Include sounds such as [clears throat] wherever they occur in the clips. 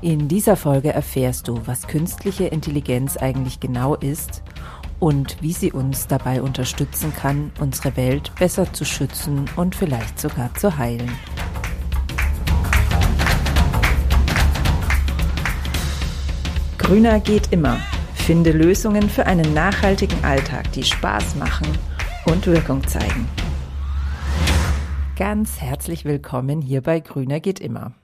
In dieser Folge erfährst du, was künstliche Intelligenz eigentlich genau ist und wie sie uns dabei unterstützen kann, unsere Welt besser zu schützen und vielleicht sogar zu heilen. Grüner geht immer. Finde Lösungen für einen nachhaltigen Alltag, die Spaß machen und Wirkung zeigen. Ganz herzlich willkommen hier bei Grüner geht immer.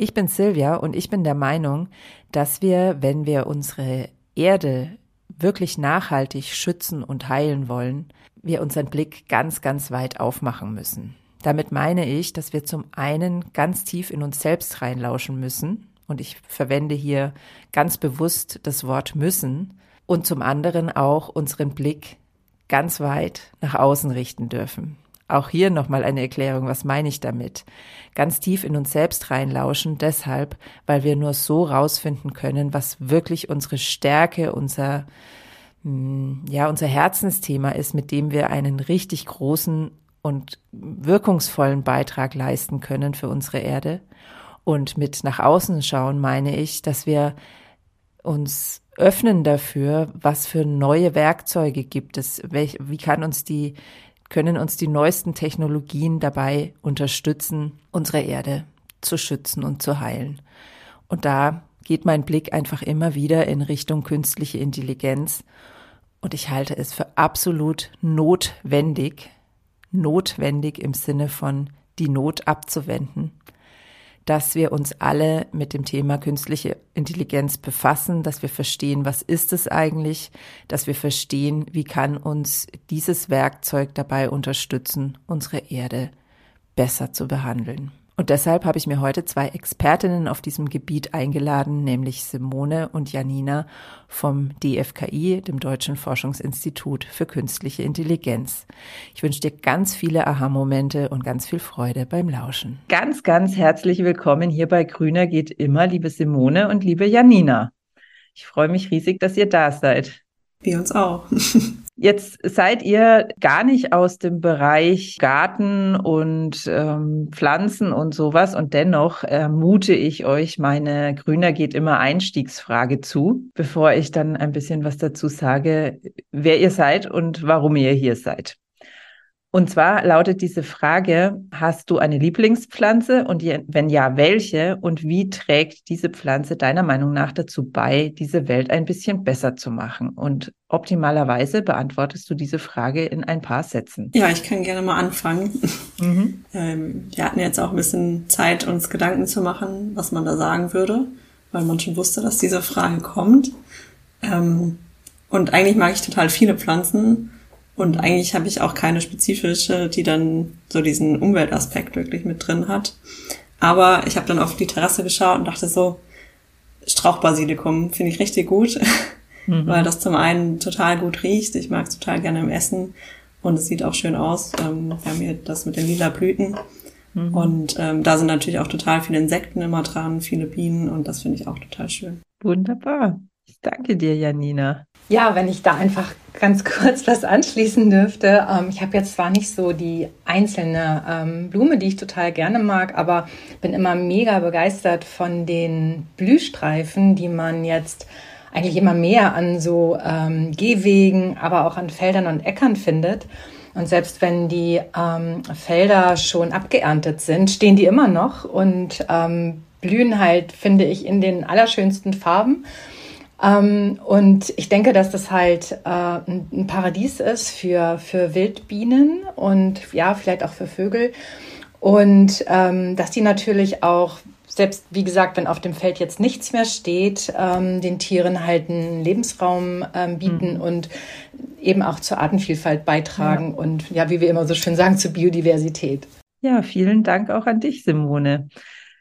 Ich bin Silvia und ich bin der Meinung, dass wir, wenn wir unsere Erde wirklich nachhaltig schützen und heilen wollen, wir unseren Blick ganz, ganz weit aufmachen müssen. Damit meine ich, dass wir zum einen ganz tief in uns selbst reinlauschen müssen, und ich verwende hier ganz bewusst das Wort müssen, und zum anderen auch unseren Blick ganz weit nach außen richten dürfen. Auch hier nochmal eine Erklärung, was meine ich damit? Ganz tief in uns selbst reinlauschen, deshalb, weil wir nur so rausfinden können, was wirklich unsere Stärke, unser, hm, ja, unser Herzensthema ist, mit dem wir einen richtig großen und wirkungsvollen Beitrag leisten können für unsere Erde. Und mit nach außen schauen meine ich, dass wir uns öffnen dafür, was für neue Werkzeuge gibt es, wie kann uns die können uns die neuesten Technologien dabei unterstützen, unsere Erde zu schützen und zu heilen. Und da geht mein Blick einfach immer wieder in Richtung künstliche Intelligenz. Und ich halte es für absolut notwendig, notwendig im Sinne von die Not abzuwenden, dass wir uns alle mit dem Thema künstliche Intelligenz befassen, dass wir verstehen, was ist es eigentlich, dass wir verstehen, wie kann uns dieses Werkzeug dabei unterstützen, unsere Erde besser zu behandeln. Und deshalb habe ich mir heute zwei Expertinnen auf diesem Gebiet eingeladen, nämlich Simone und Janina vom DFKI, dem Deutschen Forschungsinstitut für Künstliche Intelligenz. Ich wünsche dir ganz viele Aha-Momente und ganz viel Freude beim Lauschen. Ganz, ganz herzlich willkommen hier bei Grüner geht immer, liebe Simone und liebe Janina. Ich freue mich riesig, dass ihr da seid. Wir uns auch. [laughs] Jetzt seid ihr gar nicht aus dem Bereich Garten und ähm, Pflanzen und sowas und dennoch äh, mute ich euch meine Grüner geht immer Einstiegsfrage zu, bevor ich dann ein bisschen was dazu sage, wer ihr seid und warum ihr hier seid. Und zwar lautet diese Frage, hast du eine Lieblingspflanze und wenn ja, welche und wie trägt diese Pflanze deiner Meinung nach dazu bei, diese Welt ein bisschen besser zu machen? Und optimalerweise beantwortest du diese Frage in ein paar Sätzen. Ja, ich kann gerne mal anfangen. Mhm. [laughs] Ähm, wir hatten jetzt auch ein bisschen Zeit, uns Gedanken zu machen, was man da sagen würde, weil man schon wusste, dass diese Frage kommt. Ähm, und eigentlich mag ich total viele Pflanzen. Und eigentlich habe ich auch keine spezifische, die dann so diesen Umweltaspekt wirklich mit drin hat. Aber ich habe dann auf die Terrasse geschaut und dachte so, Strauchbasilikum finde ich richtig gut, [laughs] mhm. weil das zum einen total gut riecht. Ich mag es total gerne im Essen und es sieht auch schön aus. Ähm, wir haben hier das mit den lila Blüten. Mhm. Und ähm, da sind natürlich auch total viele Insekten immer dran, viele Bienen und das finde ich auch total schön. Wunderbar. Ich danke dir, Janina. Ja, wenn ich da einfach ganz [laughs] kurz was anschließen dürfte. Ähm, ich habe jetzt zwar nicht so die einzelne ähm, Blume, die ich total gerne mag, aber bin immer mega begeistert von den Blühstreifen, die man jetzt eigentlich immer mehr an so ähm, Gehwegen, aber auch an Feldern und Äckern findet. Und selbst wenn die Felder schon abgeerntet sind, stehen die immer noch und blühen halt, finde ich, in den allerschönsten Farben. Ähm, und ich denke, dass das halt äh, ein Paradies ist für, für Wildbienen und ja, vielleicht auch für Vögel. Und ähm, dass die natürlich auch, selbst wie gesagt, wenn auf dem Feld jetzt nichts mehr steht, ähm, den Tieren halt einen Lebensraum ähm, bieten mhm. und eben auch zur Artenvielfalt beitragen ja. und ja, wie wir immer so schön sagen, zur Biodiversität. Ja, vielen Dank auch an dich, Simone.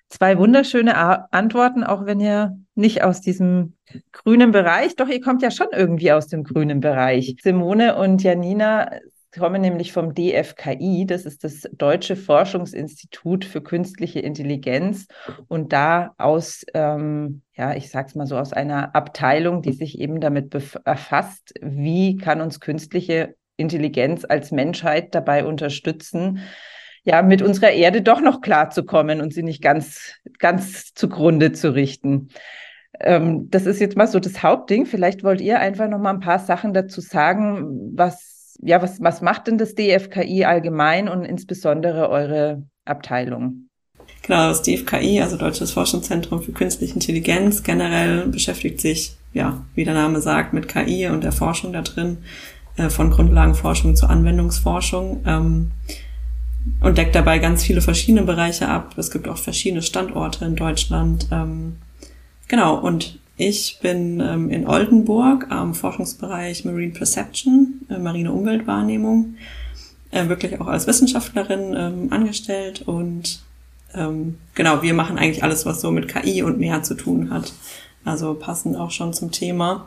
Zwei wunderschöne Antworten, auch wenn ihr nicht aus diesem grünen Bereich, doch ihr kommt ja schon irgendwie aus dem grünen Bereich. Simone und Janina kommen nämlich vom DFKI, das ist das Deutsche Forschungsinstitut für künstliche Intelligenz. Und da aus, ähm, ja, ich sag's mal so, aus einer Abteilung, die sich eben damit befasst, wie kann uns künstliche Intelligenz als Menschheit dabei unterstützen, ja, mit unserer Erde doch noch klarzukommen und sie nicht ganz, ganz zugrunde zu richten. Ähm, das ist jetzt mal so das Hauptding. Vielleicht wollt ihr einfach noch mal ein paar Sachen dazu sagen, was, ja, was, was macht denn das DFKI allgemein und insbesondere eure Abteilung? Genau, das DFKI, also Deutsches Forschungszentrum für Künstliche Intelligenz, generell beschäftigt sich, ja, wie der Name sagt, mit KI und der Forschung da drin, äh, von Grundlagenforschung zur Anwendungsforschung. Ähm, und deckt dabei ganz viele verschiedene Bereiche ab. Es gibt auch verschiedene Standorte in Deutschland. Ähm, genau, und ich bin ähm, in Oldenburg am Forschungsbereich Marine Perception, äh, marine Umweltwahrnehmung, äh, wirklich auch als Wissenschaftlerin ähm, angestellt. Und ähm, genau, wir machen eigentlich alles, was so mit KI und mehr zu tun hat. Also passend auch schon zum Thema.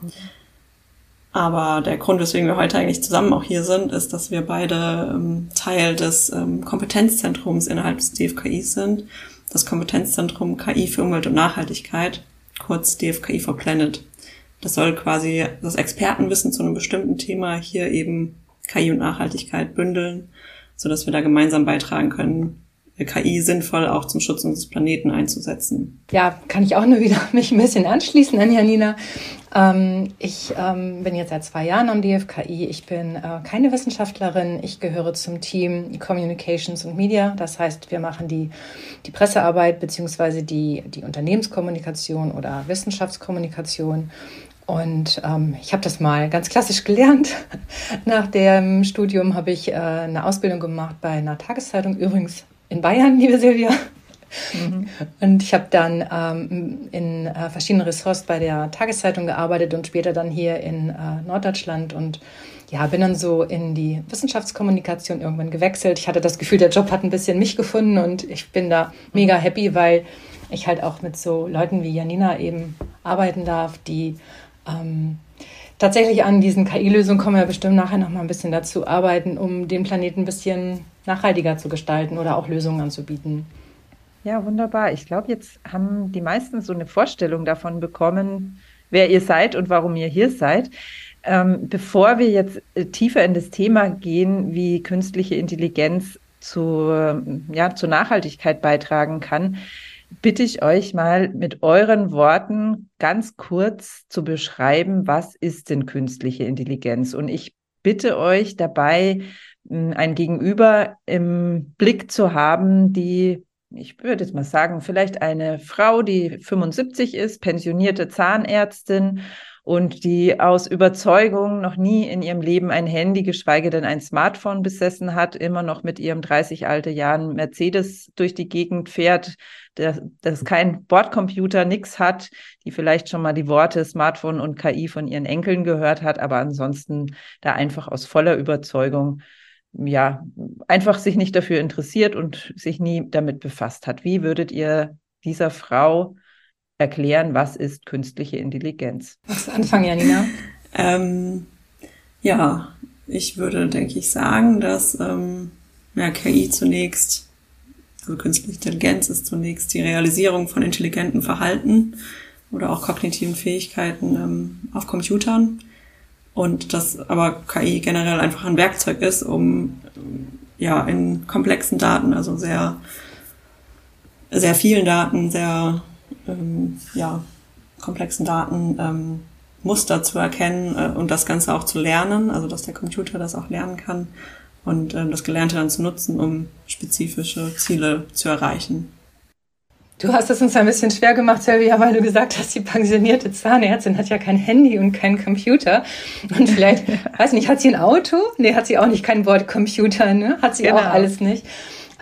Aber der Grund, weswegen wir heute eigentlich zusammen auch hier sind, ist, dass wir beide ähm, Teil des ähm, Kompetenzzentrums innerhalb des DFKIs sind. Das Kompetenzzentrum KI für Umwelt und Nachhaltigkeit, kurz DFKI for Planet. Das soll quasi das Expertenwissen zu einem bestimmten Thema hier eben KI und Nachhaltigkeit bündeln, so dass wir da gemeinsam beitragen können, KI sinnvoll auch zum Schutz unseres Planeten einzusetzen. Ja, kann ich auch nur wieder [laughs] mich ein bisschen anschließen an Janina. Ähm, ich ähm, bin jetzt seit zwei Jahren am DFKI. Ich bin äh, keine Wissenschaftlerin. Ich gehöre zum Team Communications und Media. Das heißt, wir machen die, die Pressearbeit beziehungsweise die, die Unternehmenskommunikation oder Wissenschaftskommunikation. Und ähm, ich habe das mal ganz klassisch gelernt. [laughs] Nach dem Studium habe ich äh, eine Ausbildung gemacht bei einer Tageszeitung, übrigens in Bayern, liebe Silvia. Mhm. Und ich habe dann ähm, in äh, verschiedenen Ressorts bei der Tageszeitung gearbeitet und später dann hier in äh, Norddeutschland und ja, bin dann so in die Wissenschaftskommunikation irgendwann gewechselt. Ich hatte das Gefühl, der Job hat ein bisschen mich gefunden und ich bin da mega happy, weil ich halt auch mit so Leuten wie Janina eben arbeiten darf, die ähm, tatsächlich an diesen KI-Lösungen kommen wir bestimmt nachher noch mal ein bisschen dazu arbeiten, um den Planeten ein bisschen nachhaltiger zu gestalten oder auch Lösungen anzubieten. Ja, wunderbar. Ich glaube, jetzt haben die meisten so eine Vorstellung davon bekommen, wer ihr seid und warum ihr hier seid. Ähm, bevor wir jetzt äh, tiefer in das Thema gehen, wie künstliche Intelligenz zu, ja, zur Nachhaltigkeit beitragen kann, bitte ich euch mal mit euren Worten ganz kurz zu beschreiben, was ist denn künstliche Intelligenz? Und ich bitte euch dabei, ein Gegenüber im Blick zu haben, die, ich würde jetzt mal sagen, vielleicht eine Frau, die 75 ist, pensionierte Zahnärztin und die aus Überzeugung noch nie in ihrem Leben ein Handy, geschweige denn ein Smartphone besessen hat, immer noch mit ihrem 30 alte Jahren Mercedes durch die Gegend fährt, das, das kein Bordcomputer, nix hat, die vielleicht schon mal die Worte Smartphone und KI von ihren Enkeln gehört hat, aber ansonsten da einfach aus voller Überzeugung ja, einfach sich nicht dafür interessiert und sich nie damit befasst hat. Wie würdet ihr dieser Frau erklären, was ist künstliche Intelligenz? Was anfangen, Janina? [laughs] ähm, ja, ich würde, denke ich, sagen, dass ähm, ja, KI zunächst, also künstliche Intelligenz ist zunächst die Realisierung von intelligentem Verhalten oder auch kognitiven Fähigkeiten ähm, auf Computern und dass aber KI generell einfach ein Werkzeug ist, um ja in komplexen Daten, also sehr sehr vielen Daten, sehr ähm, ja, komplexen Daten ähm, Muster zu erkennen äh, und das Ganze auch zu lernen, also dass der Computer das auch lernen kann und ähm, das Gelernte dann zu nutzen, um spezifische Ziele zu erreichen. Du hast es uns ein bisschen schwer gemacht, Sylvia, weil du gesagt hast, die pensionierte Zahnärztin hat ja kein Handy und keinen Computer. Und vielleicht, [laughs] weiß nicht, hat sie ein Auto? Nee, hat sie auch nicht, kein Bordcomputer, ne? Hat sie genau. auch alles nicht.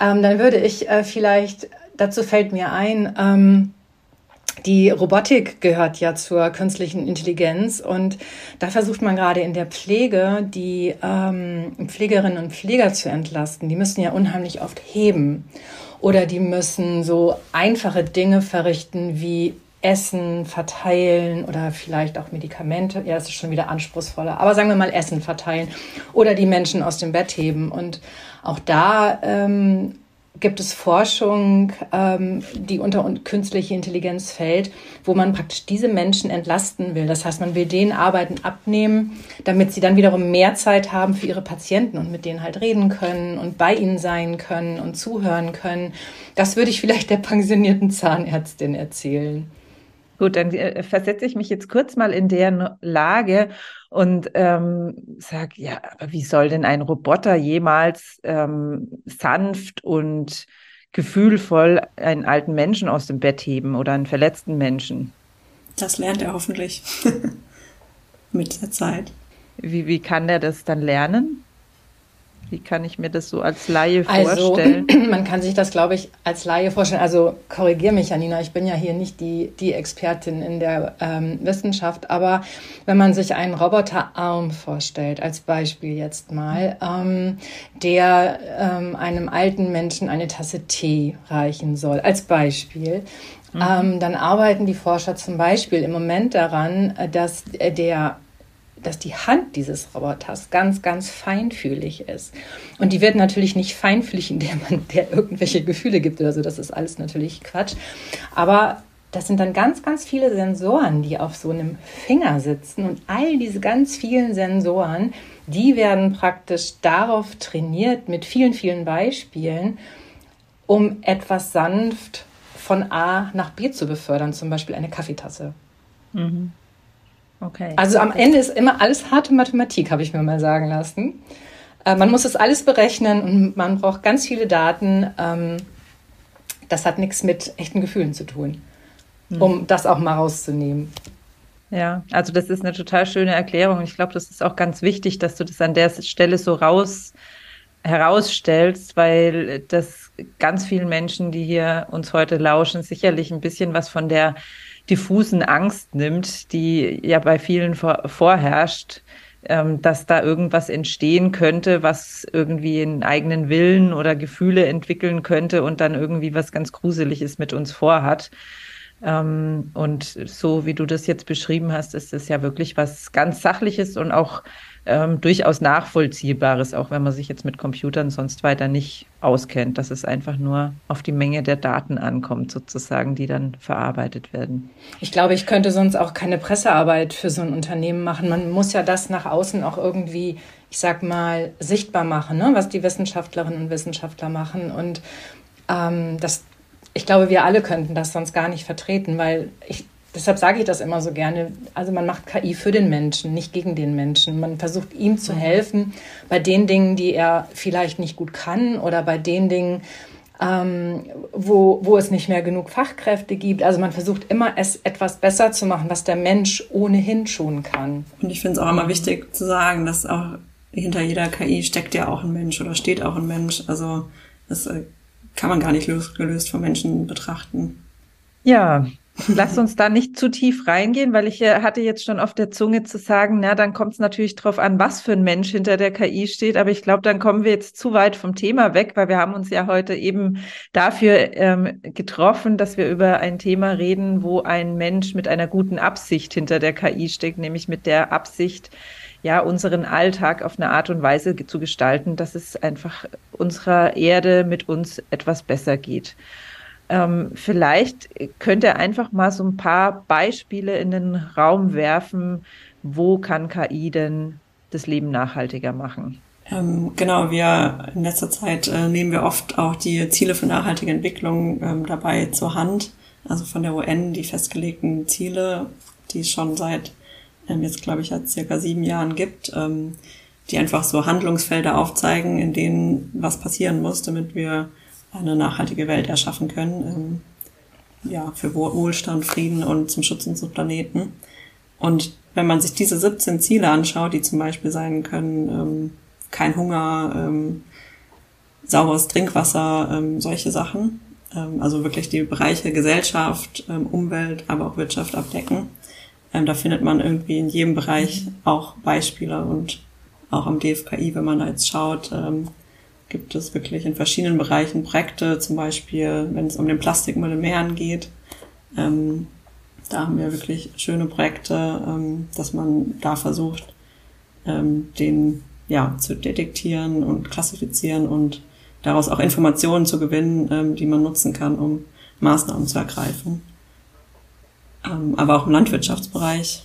Ähm, dann würde ich äh, vielleicht, dazu fällt mir ein, ähm, die Robotik gehört ja zur künstlichen Intelligenz und da versucht man gerade in der Pflege die ähm, Pflegerinnen und Pfleger zu entlasten. Die müssen ja unheimlich oft heben oder die müssen so einfache Dinge verrichten wie Essen verteilen oder vielleicht auch Medikamente. Ja, das ist schon wieder anspruchsvoller. Aber sagen wir mal Essen verteilen oder die Menschen aus dem Bett heben. Und auch da ähm, gibt es Forschung, ähm, die unter künstliche Intelligenz fällt, wo man praktisch diese Menschen entlasten will. Das heißt, man will denen Arbeiten abnehmen, damit sie dann wiederum mehr Zeit haben für ihre Patienten und mit denen halt reden können und bei ihnen sein können und zuhören können. Das würde ich vielleicht der pensionierten Zahnärztin erzählen. Gut, dann äh, versetze ich mich jetzt kurz mal in deren Lage und ähm, sage, ja, aber wie soll denn ein Roboter jemals ähm, sanft und gefühlvoll einen alten Menschen aus dem Bett heben oder einen verletzten Menschen? Das lernt er hoffentlich [laughs] mit der Zeit. Wie, wie kann der das dann lernen? Wie kann ich mir das so als Laie also, [clears throat] vorstellen? Man kann sich das, glaube ich, als Laie vorstellen. Also korrigier mich, Janina, ich bin ja hier nicht die, die Expertin in der ähm, Wissenschaft, aber wenn man sich einen Roboterarm vorstellt, als Beispiel jetzt mal, ähm, der ähm, einem alten Menschen eine Tasse Tee reichen soll, als Beispiel, mhm. ähm, dann arbeiten die Forscher zum Beispiel im Moment daran, äh, dass der dass die Hand dieses Roboters ganz, ganz feinfühlig ist. Und die wird natürlich nicht feinfühlig, indem man [laughs] der irgendwelche Gefühle gibt oder so. Das ist alles natürlich Quatsch. Aber das sind dann ganz, ganz viele Sensoren, die auf so einem Finger sitzen. Und all diese ganz vielen Sensoren, die werden praktisch darauf trainiert, mit vielen, vielen Beispielen, um etwas sanft von A nach B zu befördern, zum Beispiel eine Kaffeetasse. Mhm. Okay. Also am Ende ist immer alles harte Mathematik, habe ich mir mal sagen lassen. Äh, man muss das alles berechnen und man braucht ganz viele Daten. Ähm, das hat nichts mit echten Gefühlen zu tun, hm. um das auch mal rauszunehmen. Ja, also das ist eine total schöne Erklärung. Ich glaube, das ist auch ganz wichtig, dass du das an der Stelle so raus herausstellst, weil das ganz vielen Menschen, die hier uns heute lauschen, sicherlich ein bisschen was von der diffusen Angst nimmt, die ja bei vielen vor, vorherrscht, ähm, dass da irgendwas entstehen könnte, was irgendwie einen eigenen Willen oder Gefühle entwickeln könnte und dann irgendwie was ganz Gruseliges mit uns vorhat. Ähm, und so wie du das jetzt beschrieben hast, ist es ja wirklich was ganz Sachliches und auch ähm, durchaus Nachvollziehbares, auch wenn man sich jetzt mit Computern sonst weiter nicht auskennt, dass es einfach nur auf die Menge der Daten ankommt, sozusagen, die dann verarbeitet werden. Ich glaube, ich könnte sonst auch keine Pressearbeit für so ein Unternehmen machen. Man muss ja das nach außen auch irgendwie, ich sag mal, sichtbar machen, ne? was die Wissenschaftlerinnen und Wissenschaftler machen. Und ähm, das, ich glaube, wir alle könnten das sonst gar nicht vertreten, weil ich Deshalb sage ich das immer so gerne. Also man macht KI für den Menschen, nicht gegen den Menschen. Man versucht ihm zu mhm. helfen bei den Dingen, die er vielleicht nicht gut kann oder bei den Dingen, ähm, wo, wo es nicht mehr genug Fachkräfte gibt. Also man versucht immer, es etwas besser zu machen, was der Mensch ohnehin schon kann. Und ich finde es auch immer wichtig zu sagen, dass auch hinter jeder KI steckt ja auch ein Mensch oder steht auch ein Mensch. Also das äh, kann man gar nicht losgelöst vom Menschen betrachten. Ja, Lass uns da nicht zu tief reingehen, weil ich hatte jetzt schon auf der Zunge zu sagen, na, dann kommt es natürlich drauf an, was für ein Mensch hinter der KI steht. Aber ich glaube, dann kommen wir jetzt zu weit vom Thema weg, weil wir haben uns ja heute eben dafür ähm, getroffen, dass wir über ein Thema reden, wo ein Mensch mit einer guten Absicht hinter der KI steckt, nämlich mit der Absicht, ja, unseren Alltag auf eine Art und Weise zu gestalten, dass es einfach unserer Erde mit uns etwas besser geht. Ähm, vielleicht könnt ihr einfach mal so ein paar Beispiele in den Raum werfen, wo kann KI denn das Leben nachhaltiger machen? Ähm, genau, wir in letzter Zeit äh, nehmen wir oft auch die Ziele für nachhaltige Entwicklung ähm, dabei zur Hand. Also von der UN die festgelegten Ziele, die es schon seit jetzt glaube ich seit circa sieben Jahren gibt, ähm, die einfach so Handlungsfelder aufzeigen, in denen was passieren muss, damit wir eine nachhaltige Welt erschaffen können. Ähm, ja, für Wohlstand, Frieden und zum Schutz unseres Planeten. Und wenn man sich diese 17 Ziele anschaut, die zum Beispiel sein können, ähm, kein Hunger, ähm, sauberes Trinkwasser, ähm, solche Sachen, ähm, also wirklich die Bereiche Gesellschaft, ähm, Umwelt, aber auch Wirtschaft abdecken, ähm, da findet man irgendwie in jedem Bereich auch Beispiele und auch am DFKI, wenn man da jetzt schaut, ähm, gibt es wirklich in verschiedenen Bereichen Projekte, zum Beispiel, wenn es um den Plastikmüll in Meeren geht. Ähm, da haben wir wirklich schöne Projekte, ähm, dass man da versucht, ähm, den ja zu detektieren und klassifizieren und daraus auch Informationen zu gewinnen, ähm, die man nutzen kann, um Maßnahmen zu ergreifen. Ähm, aber auch im Landwirtschaftsbereich,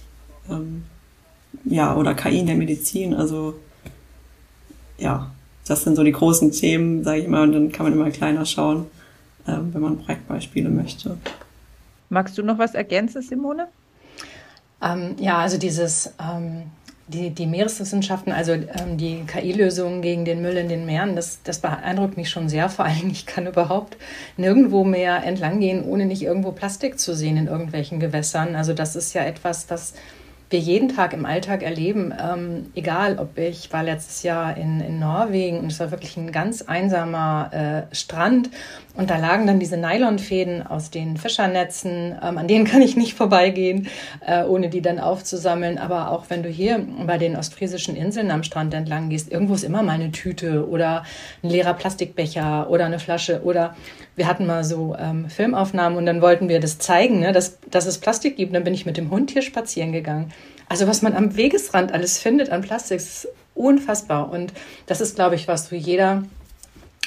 ähm, ja, oder KI in der Medizin, also ja, das sind so die großen Themen, sage ich mal, und dann kann man immer kleiner schauen, ähm, wenn man Projektbeispiele möchte. Magst du noch was ergänzen, Simone? Ähm, ja, also dieses ähm, die, die Meereswissenschaften, also ähm, die KI-Lösungen gegen den Müll in den Meeren, das, das beeindruckt mich schon sehr. [laughs] Vor allem, ich kann überhaupt nirgendwo mehr entlang gehen, ohne nicht irgendwo Plastik zu sehen in irgendwelchen Gewässern. Also das ist ja etwas, das wir jeden Tag im Alltag erleben. Ähm, egal, ob ich war letztes Jahr in, in Norwegen und es war wirklich ein ganz einsamer äh, Strand und da lagen dann diese Nylonfäden aus den Fischernetzen, ähm, an denen [laughs] kann ich nicht vorbeigehen, äh, ohne die dann aufzusammeln. Aber auch wenn du hier bei den ostfriesischen Inseln am Strand entlang gehst, irgendwo ist immer mal eine Tüte oder ein leerer Plastikbecher oder eine Flasche oder wir hatten mal so ähm, Filmaufnahmen und dann wollten wir das zeigen, ne, dass, dass es Plastik gibt. Dann bin ich mit dem Hund hier spazieren gegangen. Also was man am Wegesrand alles findet an Plastik, ist unfassbar. Und das ist, glaube ich, was, wo jeder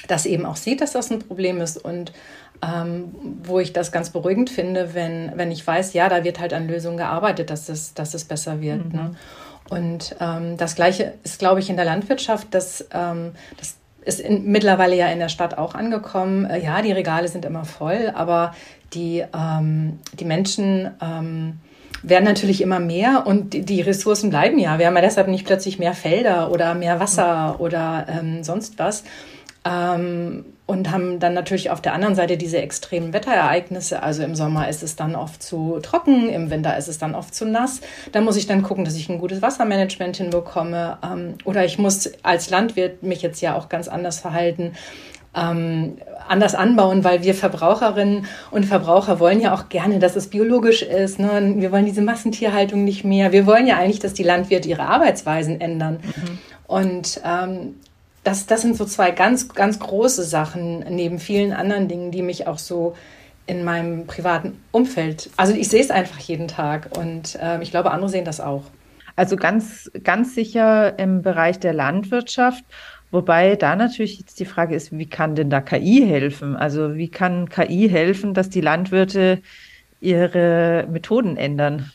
das eben auch sieht, dass das ein Problem ist und ähm, wo ich das ganz beruhigend finde, wenn, wenn ich weiß, ja, da wird halt an Lösungen gearbeitet, dass es, dass es besser wird. Mhm. Ne? Und ähm, das Gleiche ist, glaube ich, in der Landwirtschaft, dass ähm, das ist in, mittlerweile ja in der Stadt auch angekommen. Äh, ja, die Regale sind immer voll, aber die, ähm, die Menschen ähm, werden natürlich immer mehr und die, die, Ressourcen bleiben ja. Wir haben ja deshalb nicht plötzlich mehr Felder oder mehr Wasser oder ähm, sonst was. Ähm, und haben dann natürlich auf der anderen Seite diese extremen Wetterereignisse. Also im Sommer ist es dann oft zu trocken, im Winter ist es dann oft zu nass. Da muss ich dann gucken, dass ich ein gutes Wassermanagement hinbekomme. Ähm, oder ich muss als Landwirt mich jetzt ja auch ganz anders verhalten. Ähm, anders anbauen, weil wir Verbraucherinnen und Verbraucher wollen ja auch gerne, dass es biologisch ist. Ne? Wir wollen diese Massentierhaltung nicht mehr. Wir wollen ja eigentlich, dass die Landwirte ihre Arbeitsweisen ändern. Mhm. Und ähm, das, das sind so zwei ganz, ganz große Sachen neben vielen anderen Dingen, die mich auch so in meinem privaten Umfeld, also ich sehe es einfach jeden Tag und äh, ich glaube, andere sehen das auch. Also ganz, ganz sicher im Bereich der Landwirtschaft. Wobei da natürlich jetzt die Frage ist, wie kann denn da KI helfen? Also wie kann KI helfen, dass die Landwirte ihre Methoden ändern?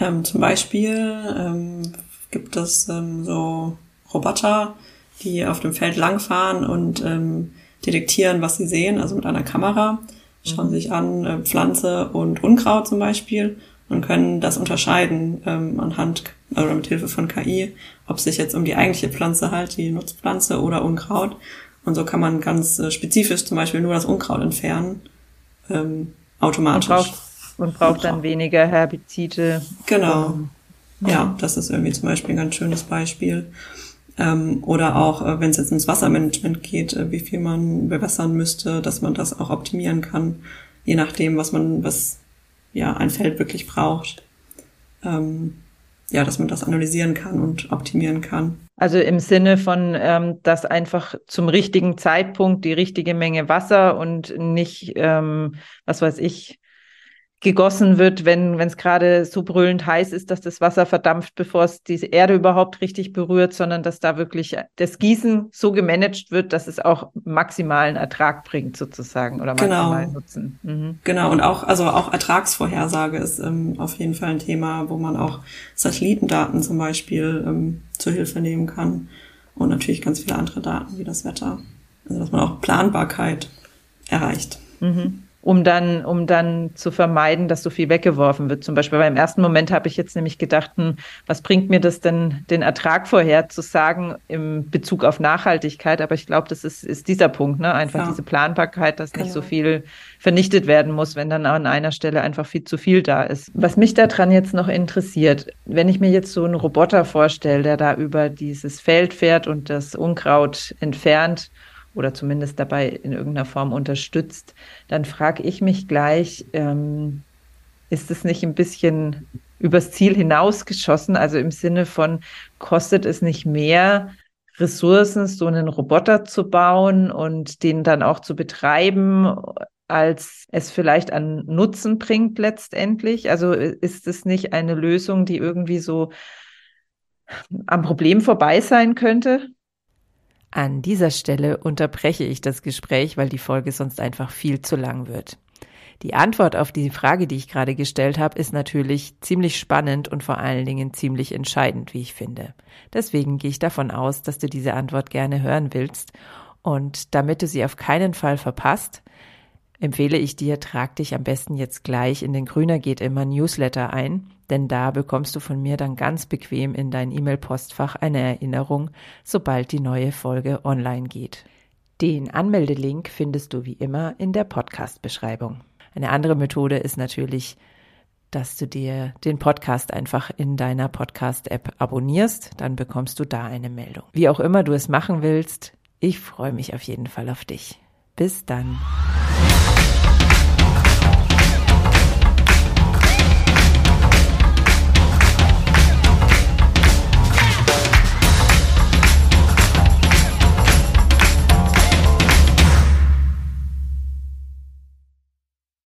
Ähm, zum Beispiel ähm, gibt es ähm, so Roboter, die auf dem Feld langfahren und ähm, detektieren, was sie sehen, also mit einer Kamera, schauen mhm. sich an äh, Pflanze und Unkraut zum Beispiel und können das unterscheiden ähm, anhand oder mit Hilfe von KI, ob sich jetzt um die eigentliche Pflanze halt, die Nutzpflanze oder Unkraut. Und so kann man ganz äh, spezifisch zum Beispiel nur das Unkraut entfernen, ähm, automatisch. Und braucht, und braucht dann weniger Herbizide. Genau. Um, ja, das ist irgendwie zum Beispiel ein ganz schönes Beispiel. Ähm, oder auch, äh, wenn es jetzt ins Wassermanagement geht, äh, wie viel man bewässern müsste, dass man das auch optimieren kann, je nachdem, was man, was ja ein Feld wirklich braucht. Ähm, ja, dass man das analysieren kann und optimieren kann. Also im Sinne von, ähm, dass einfach zum richtigen Zeitpunkt die richtige Menge Wasser und nicht, ähm, was weiß ich, gegossen wird, wenn es gerade so brüllend heiß ist, dass das Wasser verdampft, bevor es die Erde überhaupt richtig berührt, sondern dass da wirklich das Gießen so gemanagt wird, dass es auch maximalen Ertrag bringt sozusagen oder genau. maximalen genau. Nutzen. Mhm. Genau und auch also auch Ertragsvorhersage ist ähm, auf jeden Fall ein Thema, wo man auch Satellitendaten zum Beispiel ähm, zur Hilfe nehmen kann und natürlich ganz viele andere Daten wie das Wetter, also dass man auch Planbarkeit erreicht. Mhm um dann, um dann zu vermeiden, dass so viel weggeworfen wird. Zum Beispiel, weil im ersten Moment habe ich jetzt nämlich gedacht, hm, was bringt mir das denn, den Ertrag vorher zu sagen im Bezug auf Nachhaltigkeit? Aber ich glaube, das ist, ist dieser Punkt, ne? Einfach ja. diese Planbarkeit, dass nicht so genau. viel vernichtet werden muss, wenn dann an einer Stelle einfach viel zu viel da ist. Was mich daran jetzt noch interessiert, wenn ich mir jetzt so einen Roboter vorstelle, der da über dieses Feld fährt und das Unkraut entfernt, oder zumindest dabei in irgendeiner Form unterstützt, dann frage ich mich gleich, ähm, ist es nicht ein bisschen übers Ziel hinausgeschossen? Also im Sinne von, kostet es nicht mehr, Ressourcen, so einen Roboter zu bauen und den dann auch zu betreiben, als es vielleicht an Nutzen bringt letztendlich? Also ist es nicht eine Lösung, die irgendwie so am Problem vorbei sein könnte? An dieser Stelle unterbreche ich das Gespräch, weil die Folge sonst einfach viel zu lang wird. Die Antwort auf die Frage, die ich gerade gestellt habe, ist natürlich ziemlich spannend und vor allen Dingen ziemlich entscheidend, wie ich finde. Deswegen gehe ich davon aus, dass du diese Antwort gerne hören willst. Und damit du sie auf keinen Fall verpasst, empfehle ich dir, trag dich am besten jetzt gleich in den Grüner geht immer Newsletter ein, denn da bekommst du von mir dann ganz bequem in dein E-Mail-Postfach eine Erinnerung, sobald die neue Folge online geht. Den Anmeldelink findest du wie immer in der Podcast-Beschreibung. Eine andere Methode ist natürlich, dass du dir den Podcast einfach in deiner Podcast-App abonnierst, dann bekommst du da eine Meldung. Wie auch immer du es machen willst, ich freue mich auf jeden Fall auf dich. Bis dann.